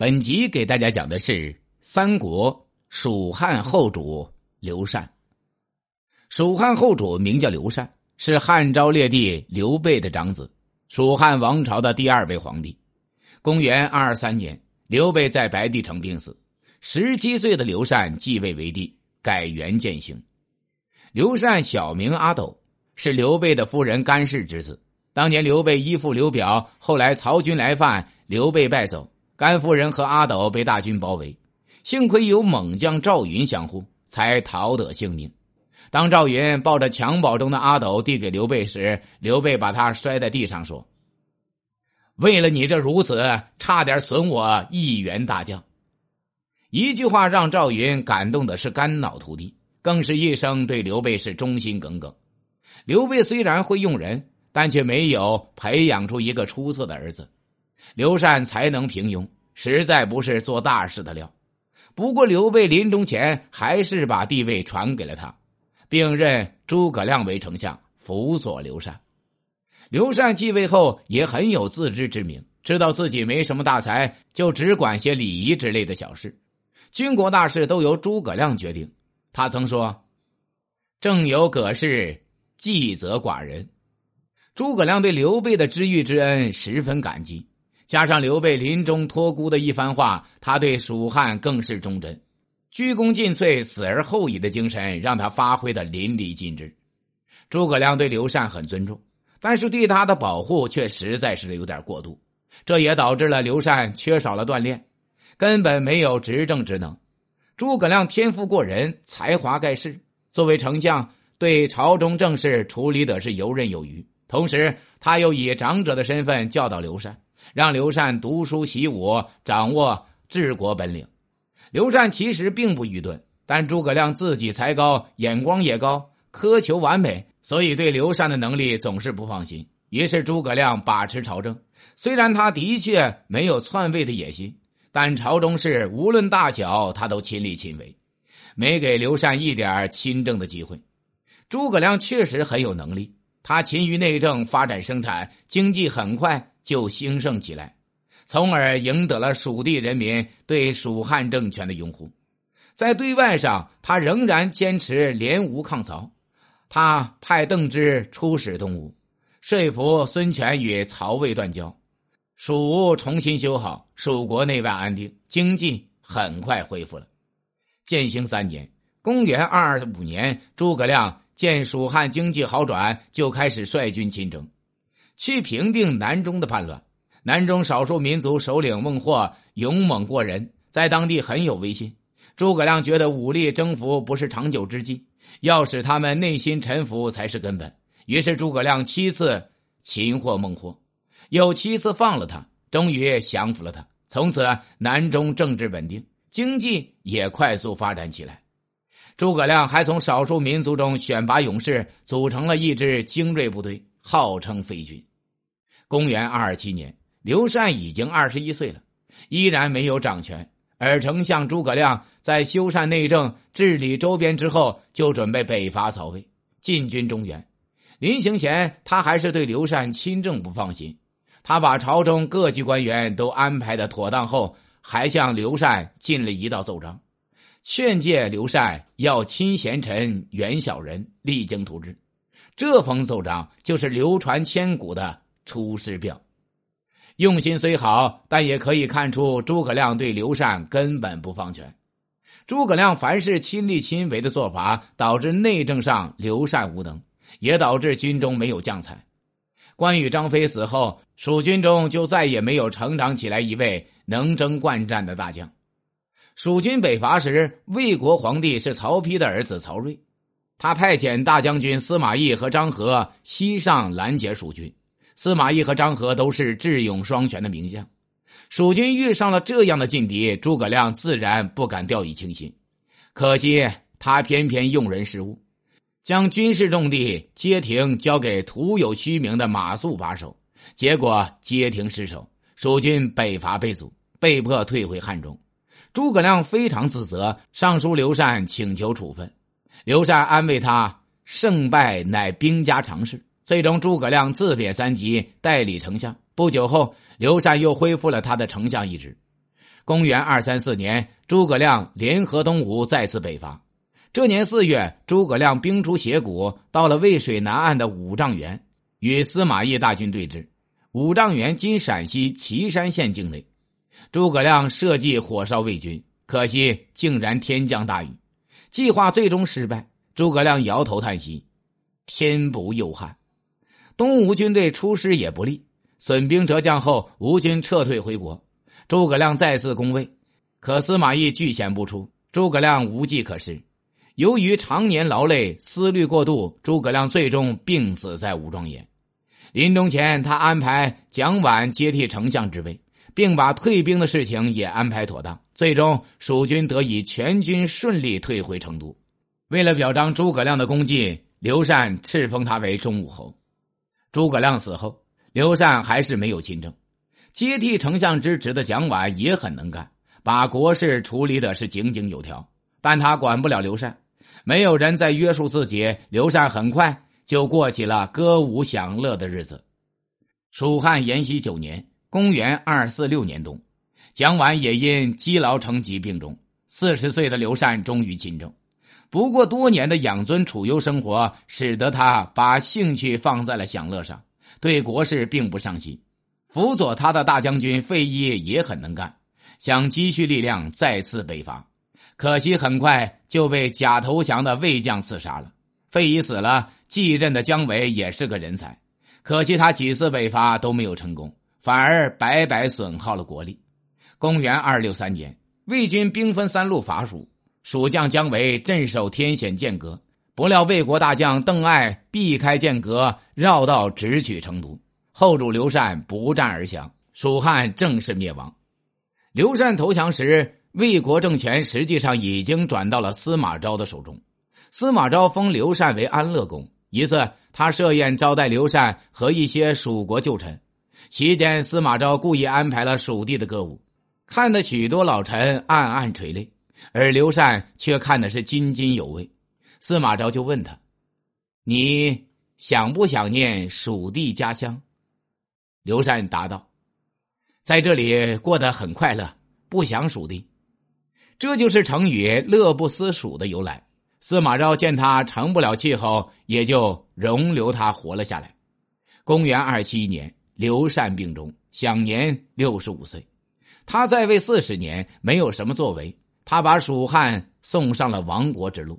本集给大家讲的是三国蜀汉后主刘禅。蜀汉后主名叫刘禅，是汉昭烈帝刘备的长子，蜀汉王朝的第二位皇帝。公元二二三年，刘备在白帝城病死，十七岁的刘禅继位为帝，改元建兴。刘禅小名阿斗，是刘备的夫人甘氏之子。当年刘备依附刘表，后来曹军来犯，刘备败走，甘夫人和阿斗被大军包围，幸亏有猛将赵云相护，才逃得性命。当赵云抱着襁褓中的阿斗递给刘备时，刘备把他摔在地上，说：“为了你这孺子，差点损我一员大将。”一句话让赵云感动的是肝脑涂地，更是一生对刘备是忠心耿耿。刘备虽然会用人。但却没有培养出一个出色的儿子。刘禅才能平庸，实在不是做大事的料。不过刘备临终前还是把帝位传给了他，并任诸葛亮为丞相，辅佐刘禅。刘禅继位后也很有自知之明，知道自己没什么大才，就只管些礼仪之类的小事，军国大事都由诸葛亮决定。他曾说：“正有葛氏，计则寡人。”诸葛亮对刘备的知遇之恩十分感激，加上刘备临终托孤的一番话，他对蜀汉更是忠贞，鞠躬尽瘁、死而后已的精神让他发挥的淋漓尽致。诸葛亮对刘禅很尊重，但是对他的保护却实在是有点过度，这也导致了刘禅缺少了锻炼，根本没有执政职能。诸葛亮天赋过人，才华盖世，作为丞相，对朝中政事处理的是游刃有余。同时，他又以长者的身份教导刘禅，让刘禅读书习武，掌握治国本领。刘禅其实并不愚钝，但诸葛亮自己才高，眼光也高，苛求完美，所以对刘禅的能力总是不放心。于是诸葛亮把持朝政，虽然他的确没有篡位的野心，但朝中事无论大小，他都亲力亲为，没给刘禅一点亲政的机会。诸葛亮确实很有能力。他勤于内政，发展生产，经济很快就兴盛起来，从而赢得了蜀地人民对蜀汉政权的拥护。在对外上，他仍然坚持联吴抗曹。他派邓芝出使东吴，说服孙权与曹魏断交，蜀吴重新修好，蜀国内外安定，经济很快恢复了。建兴三年（公元二二五年），诸葛亮。见蜀汉经济好转，就开始率军亲征，去平定南中的叛乱。南中少数民族首领孟获勇猛过人，在当地很有威信。诸葛亮觉得武力征服不是长久之计，要使他们内心臣服才是根本。于是诸葛亮七次擒获孟获，又七次放了他，终于降服了他。从此南中政治稳定，经济也快速发展起来。诸葛亮还从少数民族中选拔勇士，组成了一支精锐部队，号称飞军。公元二二七年，刘禅已经二十一岁了，依然没有掌权。而丞相诸葛亮在修缮内政、治理周边之后，就准备北伐曹魏，进军中原。临行前，他还是对刘禅亲政不放心。他把朝中各级官员都安排的妥当后，还向刘禅进了一道奏章。劝诫刘禅要亲贤臣，远小人，励精图治。这封奏章就是流传千古的《出师表》。用心虽好，但也可以看出诸葛亮对刘禅根本不放权。诸葛亮凡事亲力亲为的做法，导致内政上刘禅无能，也导致军中没有将才。关羽、张飞死后，蜀军中就再也没有成长起来一位能征惯战的大将。蜀军北伐时，魏国皇帝是曹丕的儿子曹睿，他派遣大将军司马懿和张合西上拦截蜀军。司马懿和张合都是智勇双全的名将，蜀军遇上了这样的劲敌，诸葛亮自然不敢掉以轻心。可惜他偏偏用人失误，将军事重地街亭交给徒有虚名的马谡把守，结果街亭失守，蜀军北伐被阻，被迫退回汉中。诸葛亮非常自责，上书刘禅请求处分。刘禅安慰他：“胜败乃兵家常事。”最终，诸葛亮自贬三级，代理丞相。不久后，刘禅又恢复了他的丞相一职。公元二三四年，诸葛亮联合东吴再次北伐。这年四月，诸葛亮兵出斜谷，到了渭水南岸的五丈原，与司马懿大军对峙。五丈原今陕西岐山县境内。诸葛亮设计火烧魏军，可惜竟然天降大雨，计划最终失败。诸葛亮摇头叹息：“天不佑汉。”东吴军队出师也不利，损兵折将后，吴军撤退回国。诸葛亮再次攻魏，可司马懿拒险不出，诸葛亮无计可施。由于常年劳累、思虑过度，诸葛亮最终病死在武状元。临终前，他安排蒋琬接替丞相之位，并把退兵的事情也安排妥当。最终，蜀军得以全军顺利退回成都。为了表彰诸葛亮的功绩，刘禅敕封他为中武侯。诸葛亮死后，刘禅还是没有亲政。接替丞相之职的蒋琬也很能干，把国事处理的是井井有条，但他管不了刘禅。没有人在约束自己，刘禅很快就过起了歌舞享乐的日子。蜀汉延禧九年（公元二四六年冬），蒋琬也因积劳成疾病终。四十岁的刘禅终于亲政，不过多年的养尊处优生活使得他把兴趣放在了享乐上，对国事并不上心。辅佐他的大将军费祎也很能干，想积蓄力量再次北伐。可惜很快就被假投降的魏将刺杀了。费祎死了，继任的姜维也是个人才，可惜他几次北伐都没有成功，反而白白损耗了国力。公元二六三年，魏军兵分三路伐蜀，蜀将姜维镇守天险剑阁，不料魏国大将邓艾避开剑阁，绕道直取成都，后主刘禅不战而降，蜀汉正式灭亡。刘禅投降时。魏国政权实际上已经转到了司马昭的手中。司马昭封刘禅为安乐公。一次，他设宴招待刘禅和一些蜀国旧臣。席间，司马昭故意安排了蜀地的歌舞，看得许多老臣暗暗垂泪，而刘禅却看的是津津有味。司马昭就问他：“你想不想念蜀地家乡？”刘禅答道：“在这里过得很快乐，不想蜀地。”这就是成语“乐不思蜀”的由来。司马昭见他成不了气候，也就容留他活了下来。公元二七年，刘禅病终，享年六十五岁。他在位四十年，没有什么作为。他把蜀汉送上了亡国之路。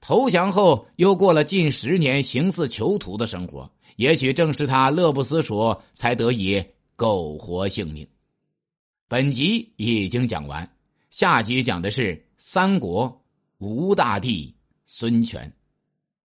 投降后，又过了近十年形似囚徒的生活。也许正是他乐不思蜀，才得以苟活性命。本集已经讲完。下集讲的是三国吴大帝孙权。